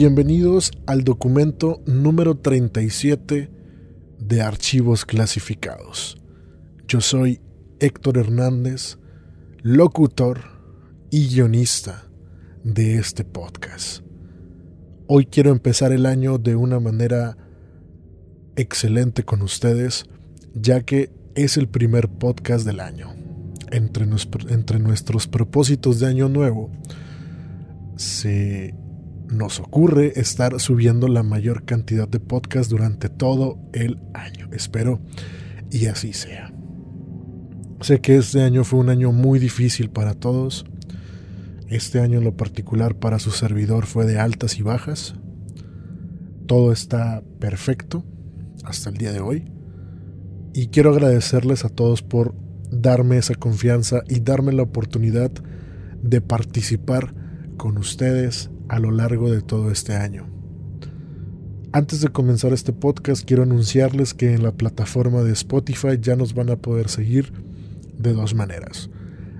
Bienvenidos al documento número 37 de archivos clasificados. Yo soy Héctor Hernández, locutor y guionista de este podcast. Hoy quiero empezar el año de una manera excelente con ustedes, ya que es el primer podcast del año. Entre, entre nuestros propósitos de año nuevo, se nos ocurre estar subiendo la mayor cantidad de podcasts durante todo el año. Espero y así sea. Sé que este año fue un año muy difícil para todos. Este año en lo particular para su servidor fue de altas y bajas. Todo está perfecto hasta el día de hoy. Y quiero agradecerles a todos por darme esa confianza y darme la oportunidad de participar con ustedes a lo largo de todo este año. Antes de comenzar este podcast quiero anunciarles que en la plataforma de Spotify ya nos van a poder seguir de dos maneras.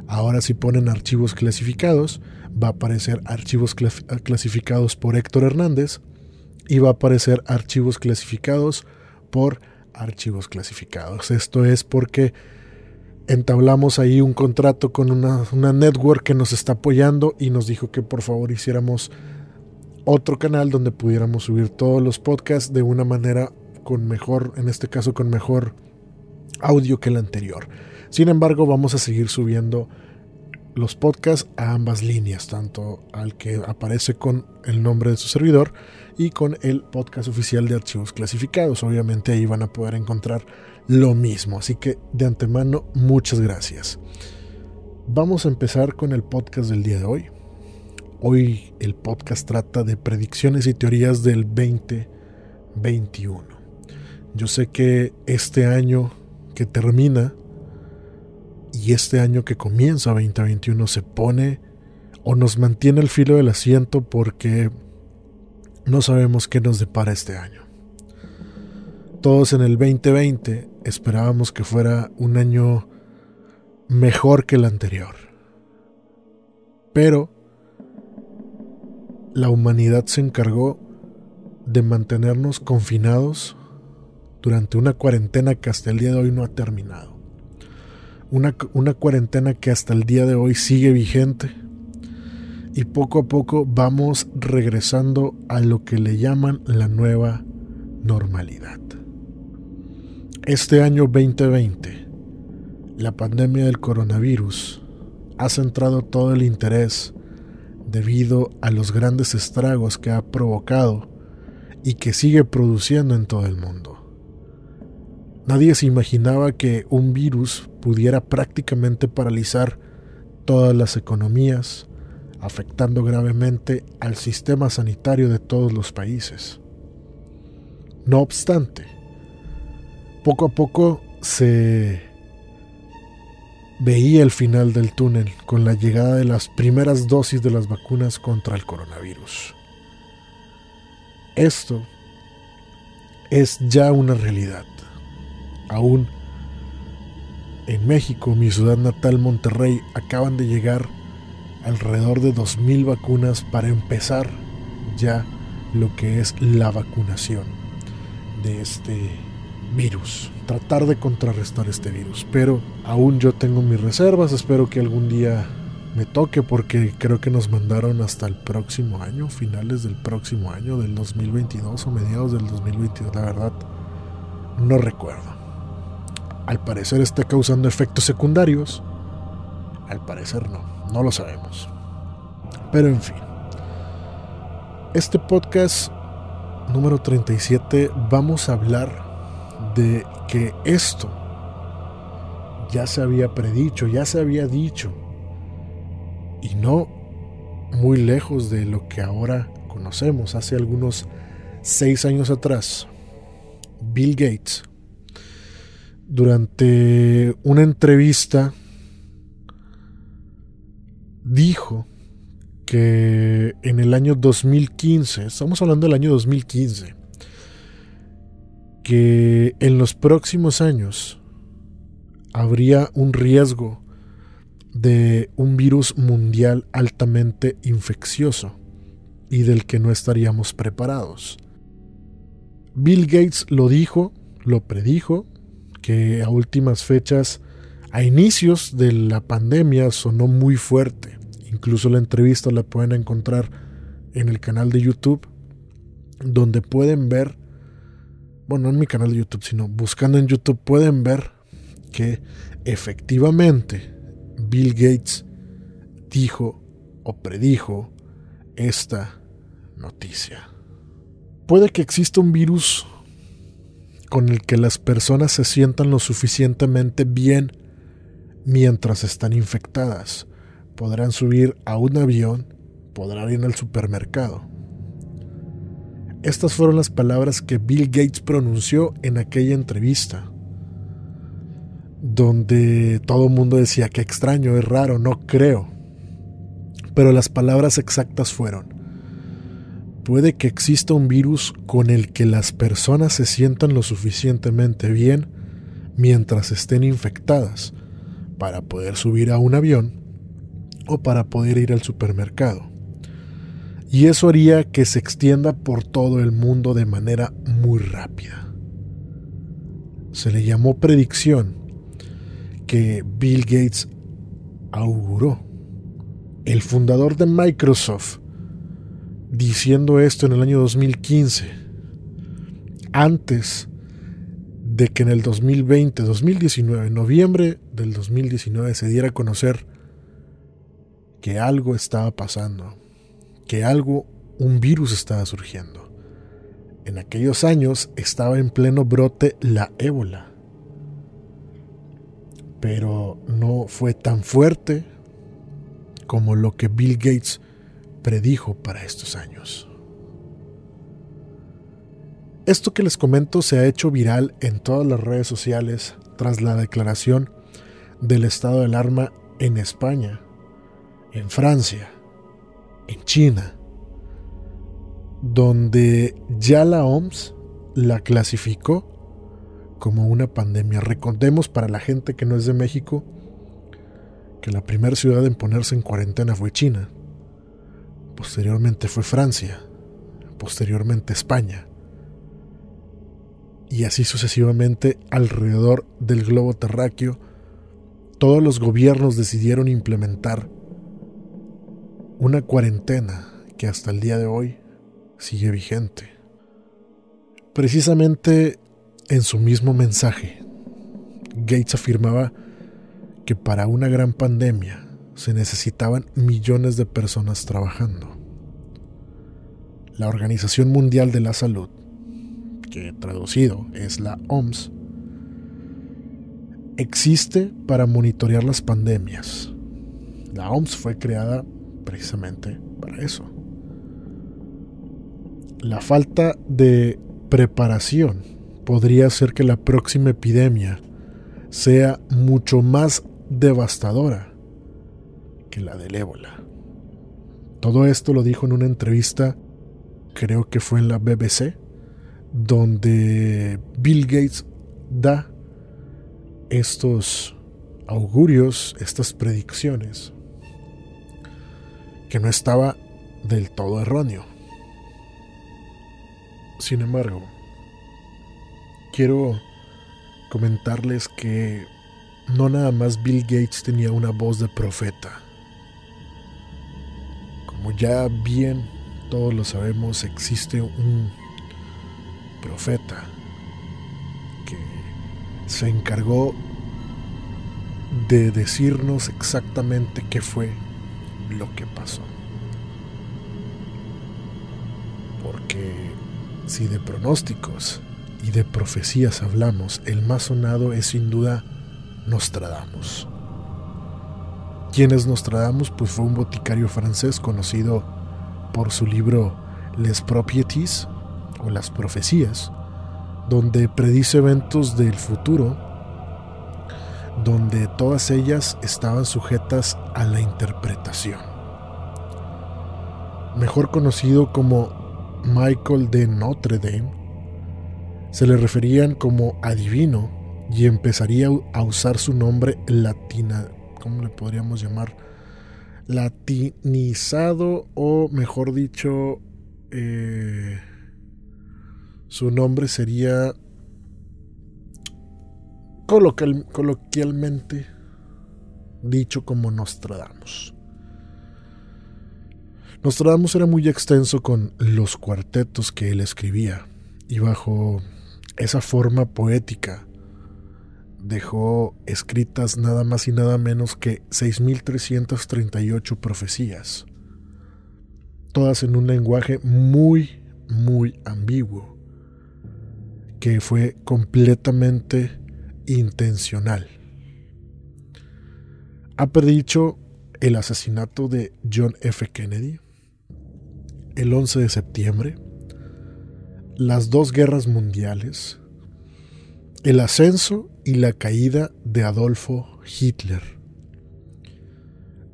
Ahora si ponen archivos clasificados, va a aparecer archivos clasificados por Héctor Hernández y va a aparecer archivos clasificados por archivos clasificados. Esto es porque entablamos ahí un contrato con una, network que nos está apoyando y nos dijo que por favor hiciéramos otro canal donde pudiéramos subir todos los podcasts de una manera con mejor, en este caso con mejor audio que el anterior. Sin embargo, vamos a seguir subiendo los podcasts a ambas líneas, tanto al que aparece con el nombre de su servidor y con el podcast oficial de archivos clasificados. Obviamente ahí van a poder encontrar lo mismo, así que de antemano muchas gracias. Vamos a empezar con el podcast del día de hoy. Hoy el podcast trata de predicciones y teorías del 2021. Yo sé que este año que termina y este año que comienza 2021 se pone o nos mantiene al filo del asiento porque no sabemos qué nos depara este año. Todos en el 2020 esperábamos que fuera un año mejor que el anterior. Pero la humanidad se encargó de mantenernos confinados durante una cuarentena que hasta el día de hoy no ha terminado una, cuarentena que hasta el día de hoy sigue vigente y poco a poco vamos regresando a lo que le llaman la nueva normalidad. Este año 2020, la pandemia del coronavirus ha centrado todo el interés debido a los grandes estragos que ha provocado y que sigue produciendo en todo el mundo. Nadie se imaginaba que un virus pudiera prácticamente paralizar todas las economías, afectando gravemente al sistema sanitario de todos los países. No obstante, poco a poco se veía el final del túnel con la llegada de las primeras dosis de las vacunas contra el coronavirus. Esto es ya una realidad aún en México, mi ciudad natal Monterrey, acaban de llegar alrededor de 2.000 vacunas para empezar ya lo que es la vacunación de este virus. Tratar de contrarrestar este virus. Pero aún yo tengo mis reservas. Espero que algún día me toque porque creo que nos mandaron hasta el próximo año, finales del próximo año, del 2022 o mediados del 2022. La verdad, no recuerdo al parecer está causando efectos secundarios. Al parecer no, no lo sabemos. Pero en fin. Este podcast número 37 vamos a hablar de que esto ya se había predicho, ya se había dicho. Y no muy lejos de lo que ahora conocemos. Hace algunos seis años atrás, Bill Gates durante una entrevista dijo que en el año 2015, estamos hablando del año 2015, que en los próximos años habría un riesgo de un virus mundial altamente infeccioso y del que no estaríamos preparados. Bill Gates lo dijo, lo predijo, que a últimas fechas, a inicios de la pandemia, sonó muy fuerte. Incluso la entrevista la pueden encontrar en el canal de YouTube, donde pueden ver, bueno, no en mi canal de YouTube, sino buscando en YouTube, pueden ver que efectivamente Bill Gates dijo o predijo esta noticia. Puede que exista un virus con el que las personas se sientan lo suficientemente bien mientras están infectadas. Podrán subir a un avión, podrán ir al supermercado. Estas fueron las palabras que Bill Gates pronunció en aquella entrevista, donde todo el mundo decía que extraño, es raro, no creo. Pero las palabras exactas fueron, puede que exista un virus con el que las personas se sientan lo suficientemente bien mientras estén infectadas para poder subir a un avión o para poder ir al supermercado. Y eso haría que se extienda por todo el mundo de manera muy rápida. Se le llamó predicción que Bill Gates auguró. El fundador de Microsoft diciendo esto en el año 2015, antes de que en el 2020, 2019, en noviembre del 2019 se diera a conocer que algo estaba pasando, que algo, un virus estaba surgiendo. En aquellos años estaba en pleno brote la ébola, pero no fue tan fuerte como lo que Bill Gates predijo para estos años. Esto que les comento se ha hecho viral en todas las redes sociales tras la declaración del estado de alarma en España, en Francia, en China, donde ya la OMS la clasificó como una pandemia. Recordemos para la gente que no es de México que la primera ciudad en ponerse en cuarentena fue China posteriormente fue Francia, posteriormente España, y así sucesivamente alrededor del globo terráqueo, todos los gobiernos decidieron implementar una cuarentena que hasta el día de hoy sigue vigente. Precisamente en su mismo mensaje, Gates afirmaba que para una gran pandemia se necesitaban millones de personas trabajando. La Organización Mundial de la Salud, que traducido es la OMS, existe para monitorear las pandemias. La OMS fue creada precisamente para eso. La falta de preparación podría hacer que la próxima epidemia sea mucho más devastadora que la del ébola. Todo esto lo dijo en una entrevista, creo que fue en la BBC, donde Bill Gates da estos augurios, estas predicciones, que no estaba del todo erróneo. Sin embargo, quiero comentarles que no nada más Bill Gates tenía una voz de profeta como ya bien todos lo sabemos, existe un profeta que se encargó de decirnos exactamente qué fue lo que pasó. Porque si de pronósticos y de profecías hablamos, el más sonado es sin duda Nostradamus. ¿Quién es Nostradamus? Pues fue un boticario francés conocido por su libro Les Propieties o Las Profecías, donde predice eventos del futuro, donde todas ellas estaban sujetas a la interpretación. Mejor conocido como Michael de Notre Dame, se le referían como adivino y empezaría a usar su nombre latina, ¿cómo le podríamos llamar? latinizado o mejor dicho, eh, su nombre sería coloquialmente dicho como Nostradamus. Nostradamus era muy extenso con los cuartetos que él escribía y bajo esa forma poética dejó escritas nada más y nada menos que 6.338 profecías, todas en un lenguaje muy, muy ambiguo, que fue completamente intencional. Ha predicho el asesinato de John F. Kennedy, el 11 de septiembre, las dos guerras mundiales, el ascenso y la caída de Adolfo Hitler.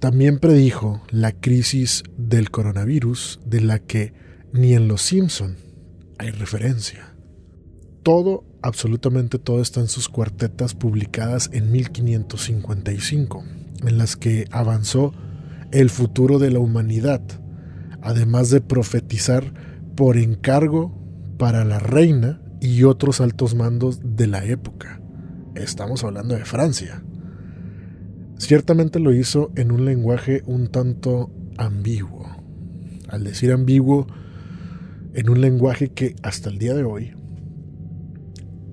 También predijo la crisis del coronavirus de la que ni en Los Simpson hay referencia. Todo, absolutamente todo está en sus cuartetas publicadas en 1555, en las que avanzó el futuro de la humanidad además de profetizar por encargo para la reina y otros altos mandos de la época. Estamos hablando de Francia. Ciertamente lo hizo en un lenguaje un tanto ambiguo. Al decir ambiguo, en un lenguaje que hasta el día de hoy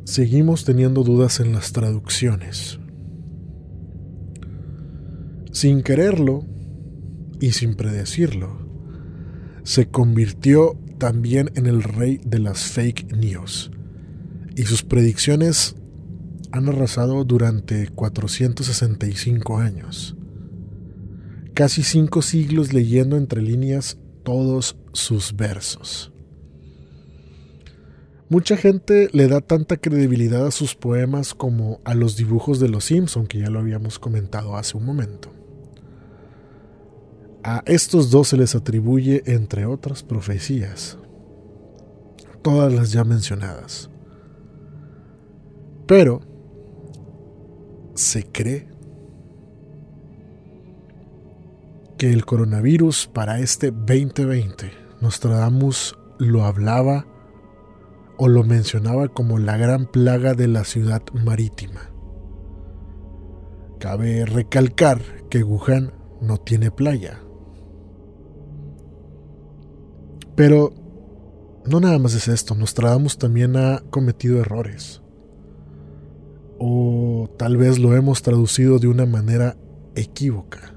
seguimos teniendo dudas en las traducciones. Sin quererlo y sin predecirlo, se convirtió también en el rey de las fake news y sus predicciones han arrasado durante 465 años. Casi cinco siglos leyendo entre líneas todos sus versos. Mucha gente le da tanta credibilidad a sus poemas como a los dibujos de los Simpson, que ya lo habíamos comentado hace un momento. A estos dos se les atribuye, entre otras profecías, todas las ya mencionadas. Pero se cree que el coronavirus para este 2020, Nostradamus lo hablaba o lo mencionaba como la gran plaga de la ciudad marítima. Cabe recalcar que Wuhan no tiene playa, Pero no nada más es esto, Nostradamus también ha cometido errores. O tal vez lo hemos traducido de una manera equívoca.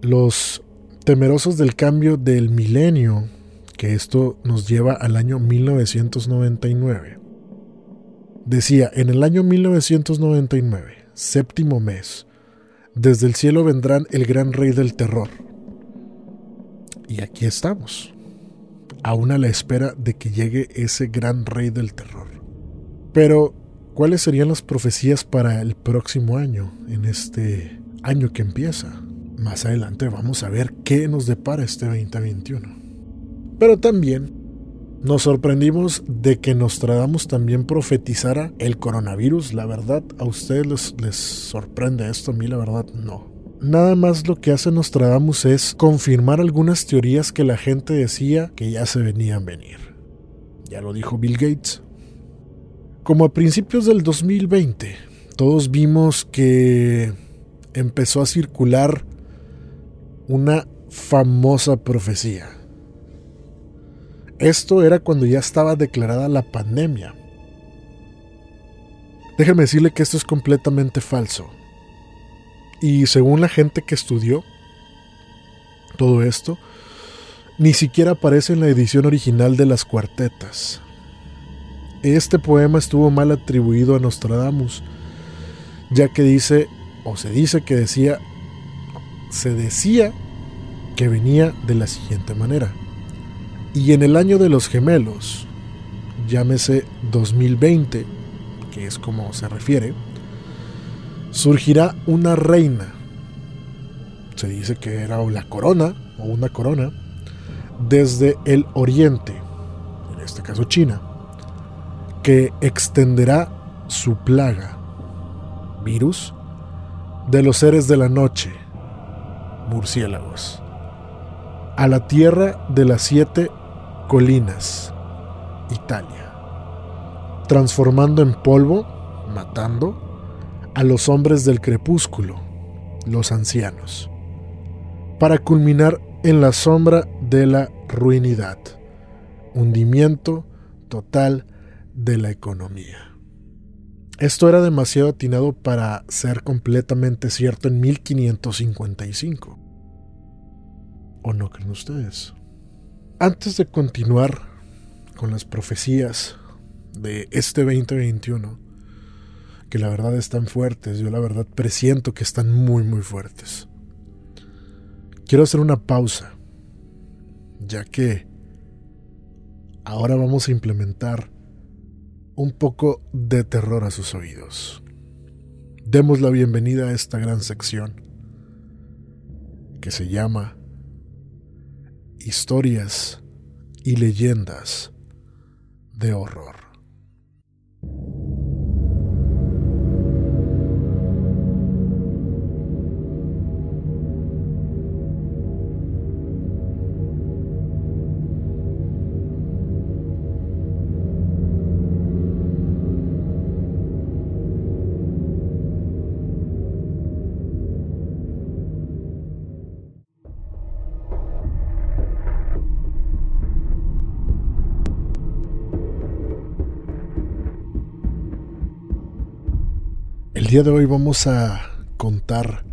Los temerosos del cambio del milenio, que esto nos lleva al año 1999. Decía, en el año 1999, séptimo mes, desde el cielo vendrán el gran rey del terror y aquí estamos, aún a la espera de que llegue ese gran rey del terror. Pero, ¿cuáles serían las profecías para el próximo año, en este año que empieza? Más adelante vamos a ver qué nos depara este 2021. Pero también nos sorprendimos de que Nostradamus también profetizara el coronavirus. La verdad, a ustedes les, sorprende esto, a mí la verdad no nada más lo que hace Nostradamus es confirmar algunas teorías que la gente decía que ya se venían venir. Ya lo dijo Bill Gates. Como a principios del 2020, todos vimos que empezó a circular una famosa profecía. Esto era cuando ya estaba declarada la pandemia. Déjeme decirle que esto es completamente falso. Y según la gente que estudió todo esto, ni siquiera aparece en la edición original de las cuartetas. Este poema estuvo mal atribuido a Nostradamus, ya que dice, o se dice que decía, se decía que venía de la siguiente manera. Y en el año de los gemelos, llámese 2020, que es como se refiere, surgirá una reina. Se dice que era la corona o una corona desde el oriente, en este caso China, que extenderá su plaga, virus, de los seres de la noche murciélagos. A la tierra de las siete colinas, Italia. Transformando en polvo, matando, a los hombres del crepúsculo, los ancianos. Para culminar en la sombra de la ruinidad, hundimiento total de la economía. Esto era demasiado atinado para ser completamente cierto en 1555. ¿O no creen ustedes? Antes de continuar con las profecías de este 2021, que la verdad están fuertes, yo la verdad presiento que están muy muy fuertes. Quiero hacer una pausa, ya que ahora vamos a implementar un poco de terror a sus oídos. Demos la bienvenida a esta gran sección que se llama Historias y leyendas de horror. Día de hoy vamos a contar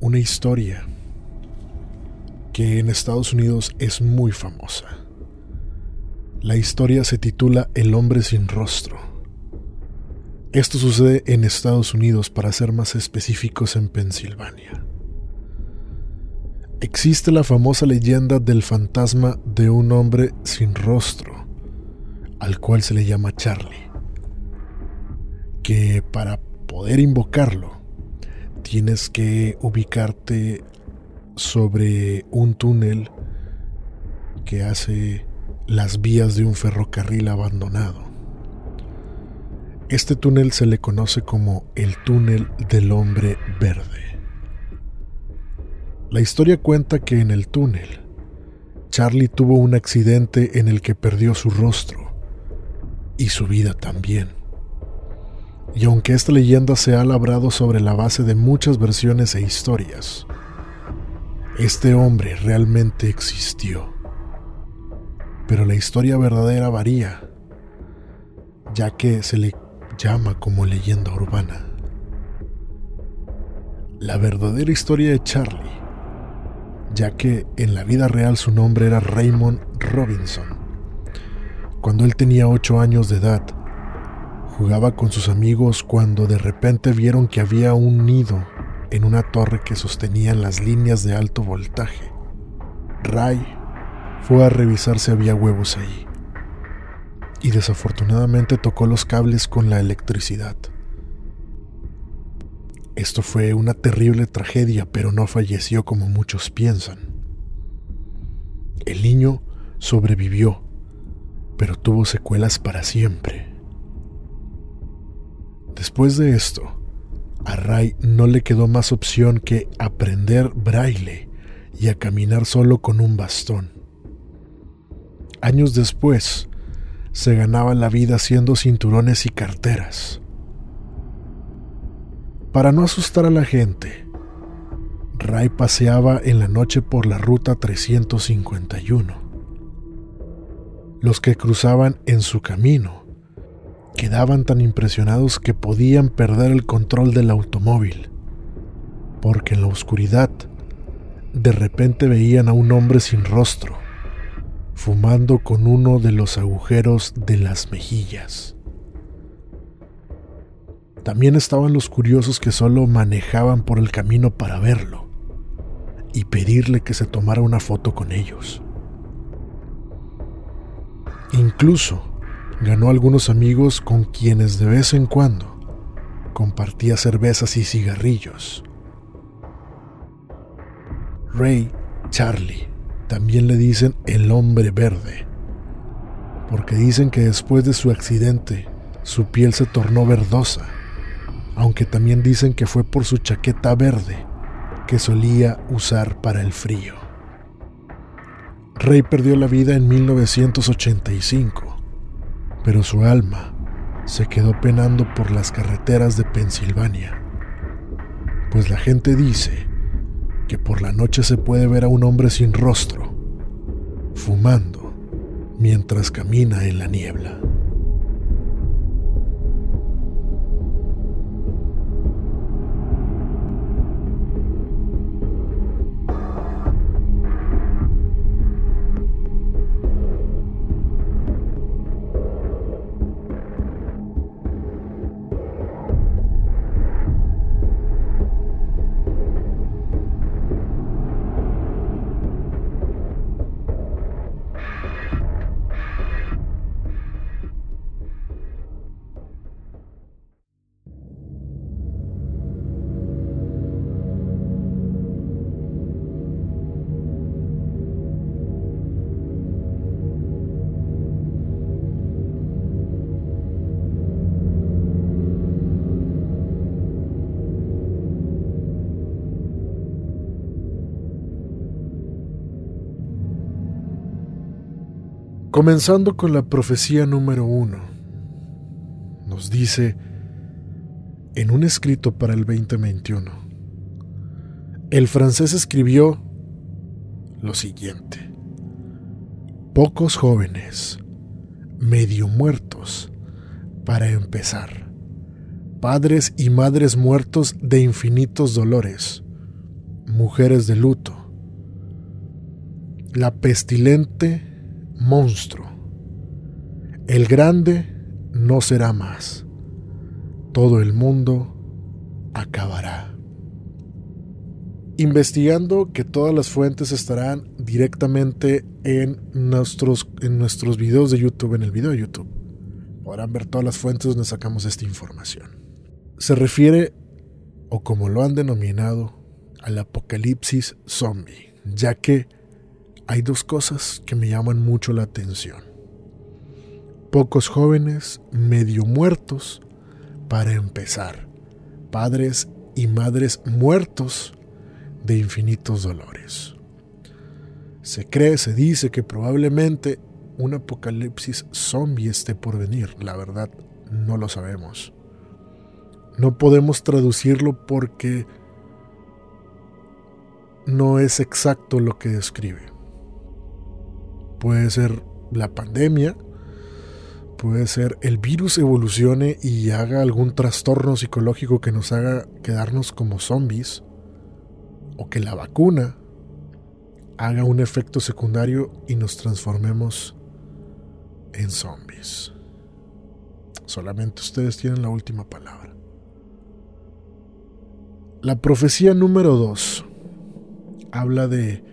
una historia que en Estados Unidos es muy famosa. La historia se titula El hombre sin rostro. Esto sucede en Estados Unidos, para ser más específicos en Pensilvania. Existe la famosa leyenda del fantasma de un hombre sin rostro, al cual se le llama Charlie, que para poder invocarlo, tienes que ubicarte sobre un túnel que hace las vías de un ferrocarril abandonado. Este túnel se le conoce como el túnel del hombre verde. La historia cuenta que en el túnel, Charlie tuvo un accidente en el que perdió su rostro y su vida también. Y aunque esta leyenda se ha labrado sobre la base de muchas versiones e historias, este hombre realmente existió. Pero la historia verdadera varía, ya que se le llama como leyenda urbana. La verdadera historia de Charlie, ya que en la vida real su nombre era Raymond Robinson. Cuando él tenía 8 años de edad, Jugaba con sus amigos cuando de repente vieron que había un nido en una torre que sostenían las líneas de alto voltaje. Ray fue a revisar si había huevos ahí y desafortunadamente tocó los cables con la electricidad. Esto fue una terrible tragedia, pero no falleció como muchos piensan. El niño sobrevivió, pero tuvo secuelas para siempre. Después de esto, a Ray no le quedó más opción que aprender braille y a caminar solo con un bastón. Años después, se ganaba la vida haciendo cinturones y carteras. Para no asustar a la gente, Ray paseaba en la noche por la ruta 351. Los que cruzaban en su camino quedaban tan impresionados que podían perder el control del automóvil, porque en la oscuridad de repente veían a un hombre sin rostro, fumando con uno de los agujeros de las mejillas. También estaban los curiosos que solo manejaban por el camino para verlo y pedirle que se tomara una foto con ellos. Incluso ganó algunos amigos con quienes de vez en cuando compartía cervezas y cigarrillos. Ray Charlie también le dicen el hombre verde, porque dicen que después de su accidente su piel se tornó verdosa, aunque también dicen que fue por su chaqueta verde que solía usar para el frío. Rey perdió la vida en 1985, pero su alma se quedó penando por las carreteras de Pensilvania, pues la gente dice que por la noche se puede ver a un hombre sin rostro, fumando mientras camina en la niebla. Comenzando con la profecía número uno, nos dice en un escrito para el 2021, el francés escribió lo siguiente, pocos jóvenes, medio muertos, para empezar, padres y madres muertos de infinitos dolores, mujeres de luto, la pestilente monstruo. El grande no será más. Todo el mundo acabará. Investigando que todas las fuentes estarán directamente en nuestros, en nuestros videos de YouTube, en el video de YouTube. Podrán ver todas las fuentes donde sacamos esta información. Se refiere, o como lo han denominado, al apocalipsis zombie, ya que hay dos cosas que me llaman mucho la atención. Pocos jóvenes medio muertos para empezar. Padres y madres muertos de infinitos dolores. Se cree, se dice que probablemente un apocalipsis zombie esté por venir. La verdad, no lo sabemos. No podemos traducirlo porque no es exacto lo que describe puede ser la pandemia, puede ser el virus evolucione y haga algún trastorno psicológico que nos haga quedarnos como zombies, o que la vacuna haga un efecto secundario y nos transformemos en zombies. Solamente ustedes tienen la última palabra. La profecía número 2 habla de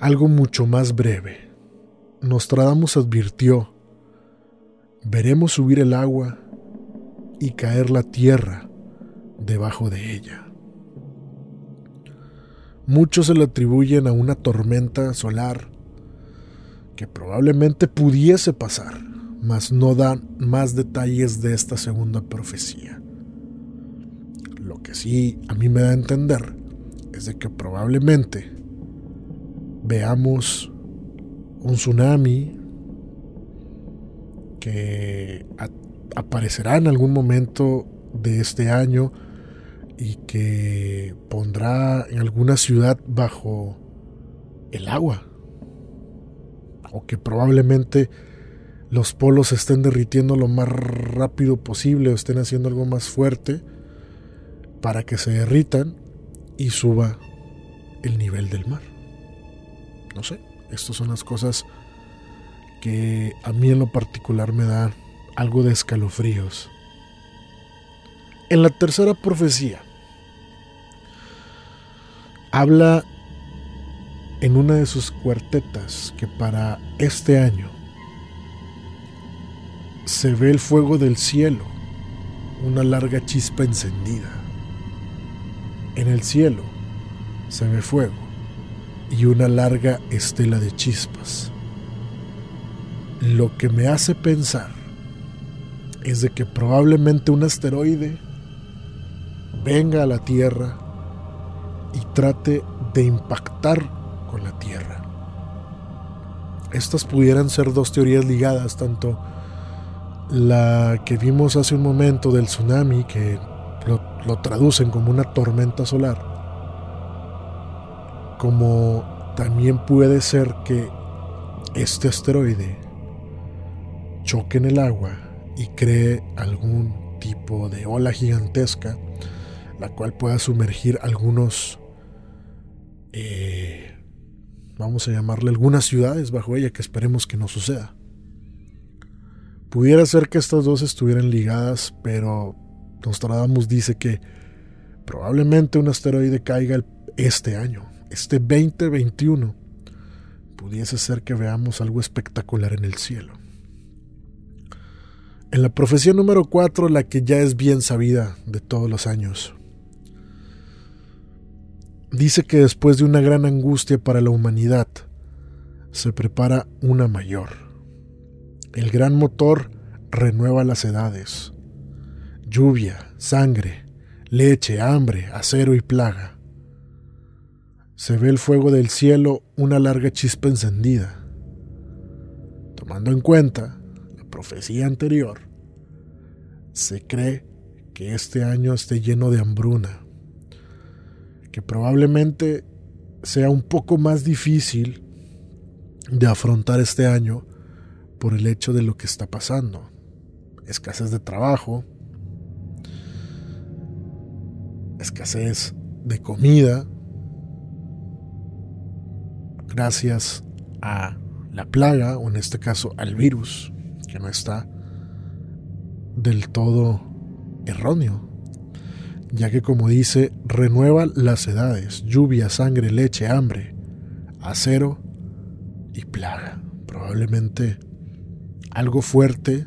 algo mucho más breve Nostradamus advirtió, veremos subir el agua y caer la tierra debajo de ella. Muchos se le atribuyen a una tormenta solar que probablemente pudiese pasar, mas no dan más detalles de esta segunda profecía. Lo que sí a mí me da a entender es de que probablemente veamos un tsunami que aparecerá en algún momento de este año y que pondrá en alguna ciudad bajo el agua. O que probablemente los polos estén derritiendo lo más rápido posible o estén haciendo algo más fuerte para que se derritan y suba el nivel del mar. No sé. Estas son las cosas que a mí en lo particular me da algo de escalofríos. En la tercera profecía, habla en una de sus cuartetas que para este año se ve el fuego del cielo, una larga chispa encendida. En el cielo se ve fuego y una larga estela de chispas. Lo que me hace pensar es de que probablemente un asteroide venga a la Tierra y trate de impactar con la Tierra. Estas pudieran ser dos teorías ligadas, tanto la que vimos hace un momento del tsunami, que lo, lo traducen como una tormenta solar, como también puede ser que este asteroide choque en el agua y cree algún tipo de ola gigantesca, la cual pueda sumergir algunos, eh, vamos a llamarle algunas ciudades bajo ella, que esperemos que no suceda. Pudiera ser que estas dos estuvieran ligadas, pero Nostradamus dice que probablemente un asteroide caiga este año, este 2021. Pudiese ser que veamos algo espectacular en el cielo. En la profecía número 4, la que ya es bien sabida de todos los años, dice que después de una gran angustia para la humanidad, se prepara una mayor. El gran motor renueva las edades. Lluvia, sangre, leche, hambre, acero y plaga. Se ve el fuego del cielo una larga chispa encendida. Tomando en cuenta profecía anterior, se cree que este año esté lleno de hambruna, que probablemente sea un poco más difícil de afrontar este año por el hecho de lo que está pasando. Escasez de trabajo, escasez de comida, gracias a la plaga, o en este caso al virus no está del todo erróneo, ya que como dice, renueva las edades, lluvia, sangre, leche, hambre, acero y plaga. Probablemente algo fuerte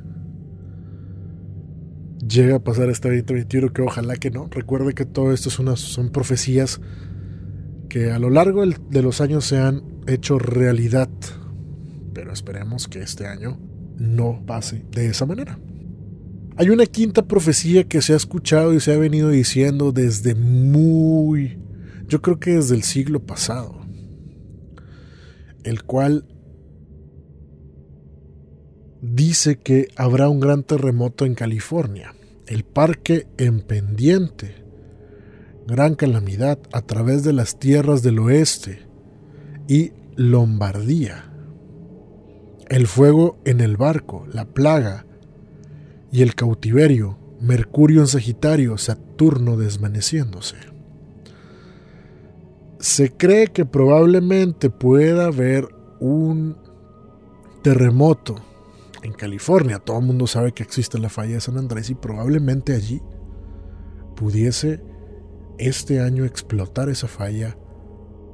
llega a pasar este 2021 que ojalá que no. Recuerde que todo esto es son profecías que a lo largo de los años se han hecho realidad. Pero esperemos que este año no pase de esa manera. Hay una quinta profecía que se ha escuchado y se ha venido diciendo desde muy, yo creo que desde el siglo pasado, el cual dice que habrá un gran terremoto en California, el parque en pendiente, gran calamidad a través de las tierras del oeste y Lombardía el fuego en el barco, la plaga y el cautiverio, Mercurio en Sagitario, Saturno desvaneciéndose. Se cree que probablemente pueda haber un terremoto en California. Todo el mundo sabe que existe la falla de San Andrés y probablemente allí pudiese este año explotar esa falla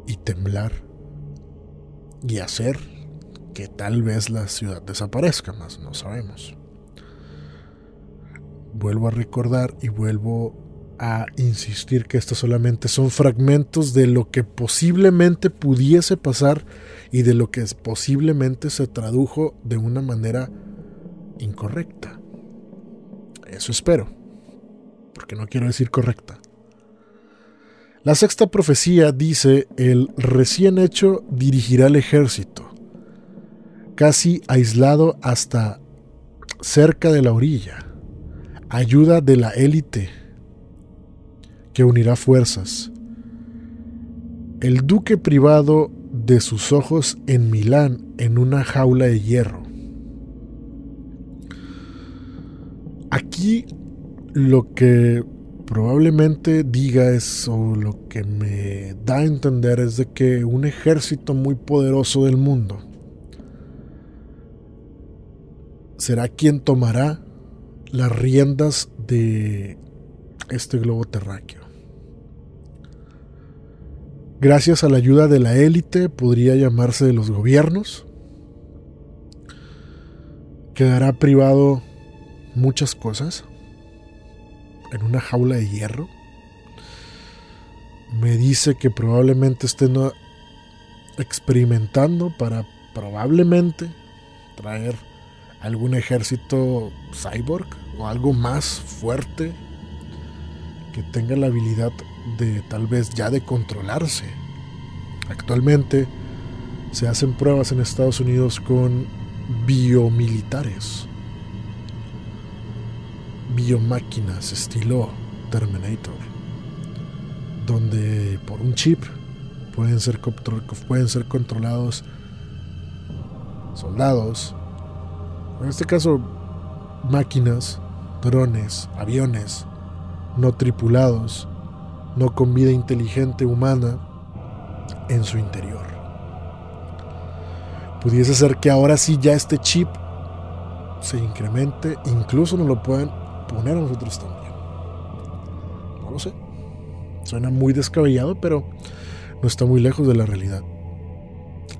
y temblar y hacer que tal vez la ciudad desaparezca, más no sabemos. Vuelvo a recordar y vuelvo a insistir que estos solamente son fragmentos de lo que posiblemente pudiese pasar y de lo que posiblemente se tradujo de una manera incorrecta. Eso espero, porque no quiero decir correcta. La sexta profecía dice, el recién hecho dirigirá el ejército casi aislado hasta cerca de la orilla, ayuda de la élite que unirá fuerzas. El duque privado de sus ojos en Milán en una jaula de hierro. Aquí lo que probablemente diga es, o lo que me da a entender es de que un ejército muy poderoso del mundo será quien tomará las riendas de este globo terráqueo. Gracias a la ayuda de la élite, podría llamarse de los gobiernos, quedará privado muchas cosas en una jaula de hierro. Me dice que probablemente estén experimentando para probablemente traer algún ejército cyborg o algo más fuerte que tenga la habilidad de tal vez ya de controlarse. Actualmente se hacen pruebas en Estados Unidos con biomilitares, biomáquinas estilo Terminator, donde por un chip pueden ser, controlados soldados, en este caso máquinas, drones, aviones no tripulados, no con vida inteligente humana en su interior. Pudiese ser que ahora sí ya este chip se incremente, incluso nos lo pueden poner a nosotros también. No lo sé. Suena muy descabellado, pero no está muy lejos de la realidad.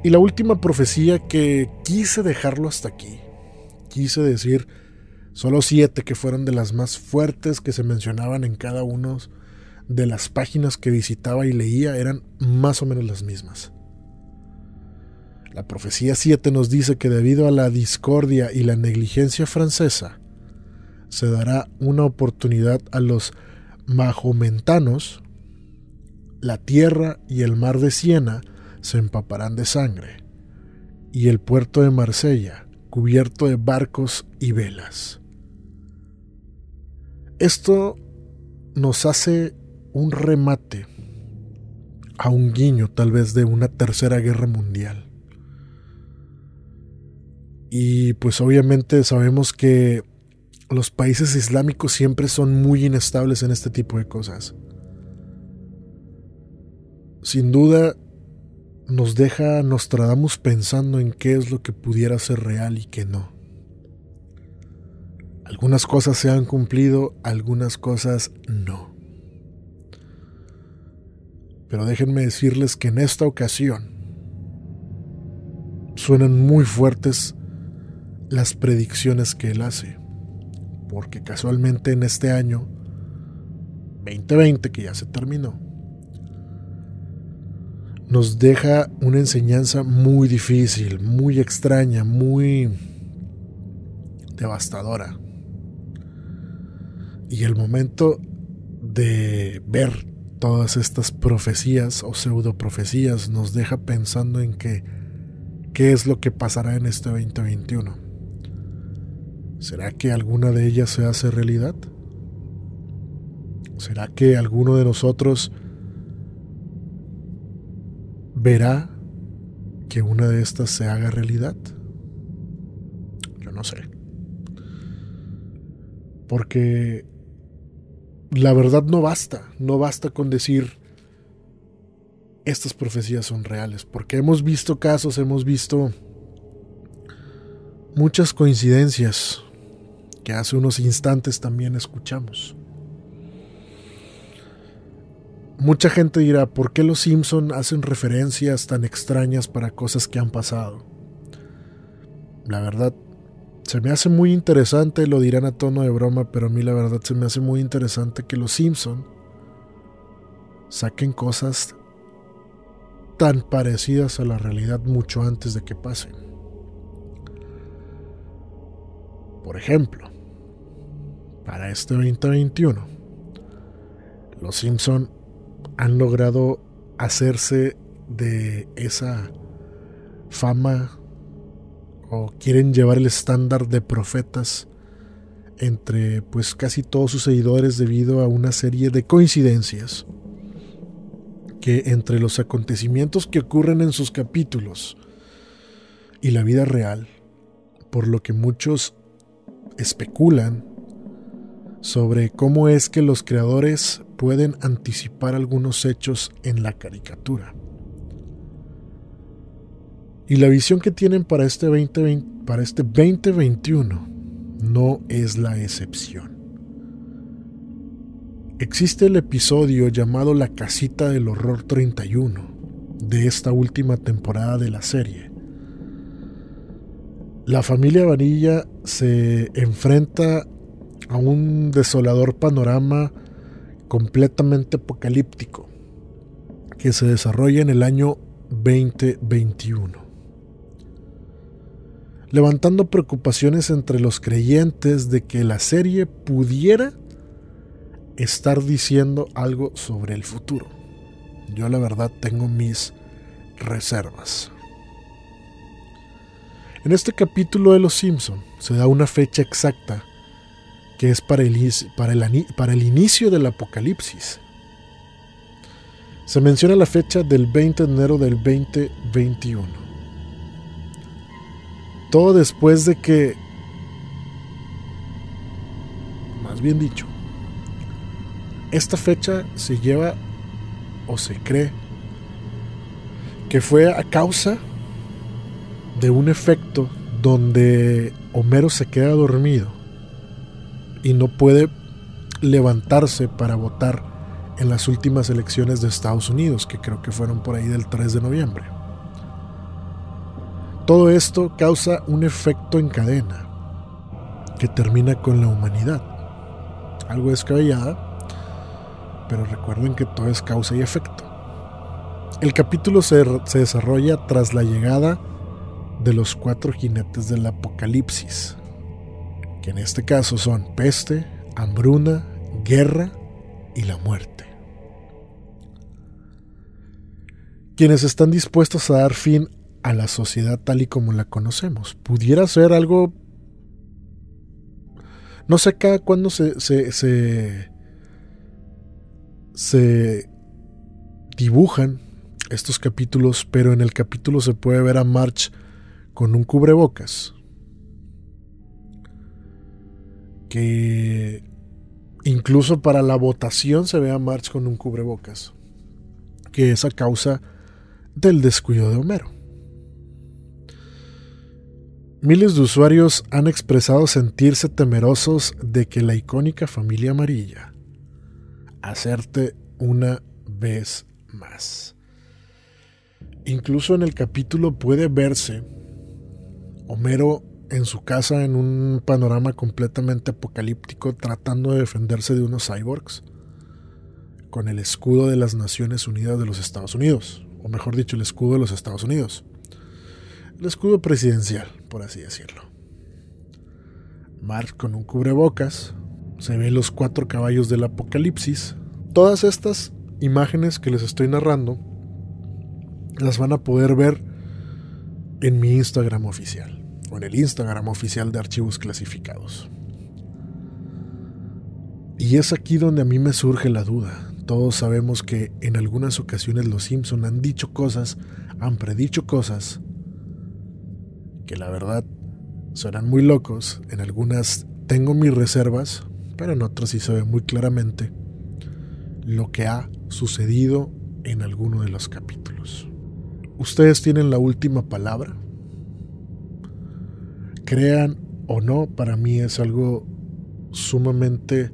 Y la última profecía que quise dejarlo hasta aquí, quise decir solo siete que fueron de las más fuertes que se mencionaban en cada una de las páginas que visitaba y leía, eran más o menos las mismas. La profecía 7 nos dice que debido a la discordia y la negligencia francesa, se dará una oportunidad a los mahometanos, la tierra y el mar de Siena se empaparán de sangre, y el puerto de Marsella cubierto de barcos y velas. Esto nos hace un remate a un guiño tal vez de una tercera guerra mundial. Y pues obviamente sabemos que los países islámicos siempre son muy inestables en este tipo de cosas. Sin duda, nos deja Nostradamus pensando en qué es lo que pudiera ser real y qué no. Algunas cosas se han cumplido, algunas cosas no. Pero déjenme decirles que en esta ocasión suenan muy fuertes las predicciones que él hace. Porque casualmente en este año 2020, que ya se terminó, nos deja una enseñanza muy difícil, muy extraña, muy devastadora. Y el momento de ver todas estas profecías o pseudo profecías nos deja pensando en que qué es lo que pasará en este 2021. ¿Será que alguna de ellas se hace realidad? ¿Será que alguno de nosotros verá que una de estas se haga realidad? Yo no sé. Porque la verdad no basta, no basta con decir estas profecías son reales, porque hemos visto casos, hemos visto muchas coincidencias que hace unos instantes también escuchamos. Mucha gente dirá, ¿por qué los Simpson hacen referencias tan extrañas para cosas que han pasado? La verdad, se me hace muy interesante, lo dirán a tono de broma, pero a mí la verdad se me hace muy interesante que los Simpson saquen cosas tan parecidas a la realidad mucho antes de que pasen. Por ejemplo, para este 2021, los Simpson han logrado hacerse de esa fama o quieren llevar el estándar de profetas entre pues casi todos sus seguidores debido a una serie de coincidencias que entre los acontecimientos que ocurren en sus capítulos y la vida real, por lo que muchos especulan sobre cómo es que los creadores pueden anticipar algunos hechos en la caricatura. Y la visión que tienen para este, 2020, para este 2021 no es la excepción. Existe el episodio llamado La Casita del Horror 31 de esta última temporada de la serie. La familia Varilla se enfrenta a un desolador panorama completamente apocalíptico que se desarrolla en el año 2021, levantando preocupaciones entre los creyentes de que la serie pudiera estar diciendo algo sobre el futuro. Yo la verdad tengo mis reservas. En este capítulo de Los Simpson se da una fecha exacta que es para el, para el, para el inicio del apocalipsis. Se menciona la fecha del 20 de enero del 2021. Todo después de que, más bien dicho, esta fecha se lleva o se cree que fue a causa de un efecto donde Homero se queda dormido y no puede levantarse para votar en las últimas elecciones de Estados Unidos, que creo que fueron por ahí del 3 de noviembre. Todo esto causa un efecto en cadena que termina con la humanidad. Algo descabellada, pero recuerden que todo es causa y efecto. El capítulo se, se desarrolla tras la llegada de los cuatro jinetes del apocalipsis, que en este caso son peste, hambruna, guerra y la muerte. Quienes están dispuestos a dar fin a la sociedad tal y como la conocemos. Pudiera ser algo... No sé acá cuándo se, se, se, se dibujan estos capítulos, pero en el capítulo se puede ver a March con un cubrebocas. Que incluso para la votación se ve a March con un cubrebocas. Que es a causa del descuido de Homero. Miles de usuarios han expresado sentirse temerosos de que la icónica familia amarilla hacerte una vez más. Incluso en el capítulo puede verse Homero en su casa en un panorama completamente apocalíptico tratando de defenderse de unos cyborgs con el escudo de las Naciones Unidas de los Estados Unidos, o mejor dicho, el escudo de los Estados Unidos. El escudo presidencial, por así decirlo. Mark con un cubrebocas, se ven los cuatro caballos del apocalipsis. Todas estas imágenes que les estoy narrando las van a poder ver en mi Instagram oficial o en el Instagram oficial de archivos clasificados. Y es aquí donde a mí me surge la duda. Todos sabemos que en algunas ocasiones los Simpson han dicho cosas, han predicho cosas que la verdad suenan muy locos. En algunas tengo mis reservas, pero en otras sí se ve muy claramente lo que ha sucedido en alguno de los capítulos. Ustedes tienen la última palabra. Crean o no, para mí es algo sumamente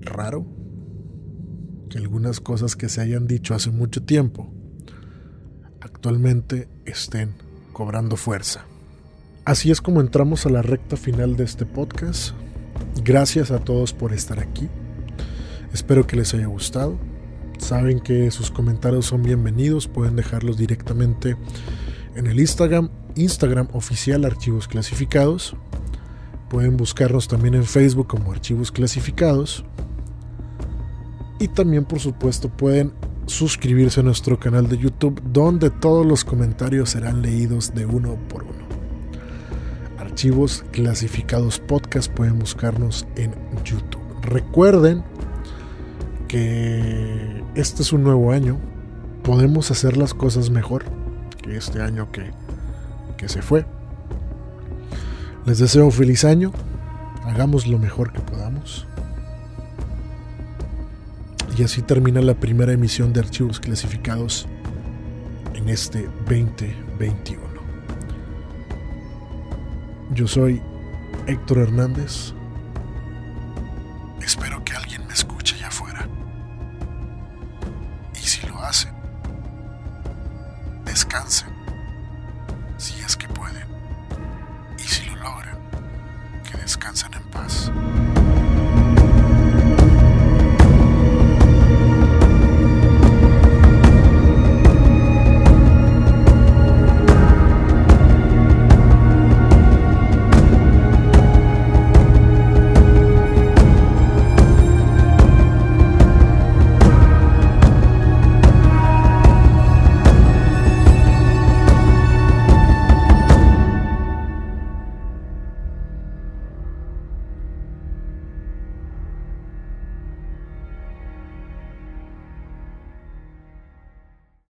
raro que algunas cosas que se hayan dicho hace mucho tiempo actualmente estén cobrando fuerza. Así es como entramos a la recta final de este podcast. Gracias a todos por estar aquí. Espero que les haya gustado. Saben que sus comentarios son bienvenidos. Pueden dejarlos directamente en el Instagram, Instagram oficial Archivos Clasificados. Pueden buscarnos también en Facebook como Archivos Clasificados. Y también, por supuesto, pueden suscribirse a nuestro canal de YouTube, donde todos los comentarios serán leídos de uno por uno. Archivos Clasificados Podcast pueden buscarnos en YouTube. Recuerden que este es un nuevo año. Podemos hacer las cosas mejor que este año que, que se fue. Les deseo un feliz año. Hagamos lo mejor que podamos. Y así termina la primera emisión de archivos clasificados en este 2021. Yo soy Héctor Hernández.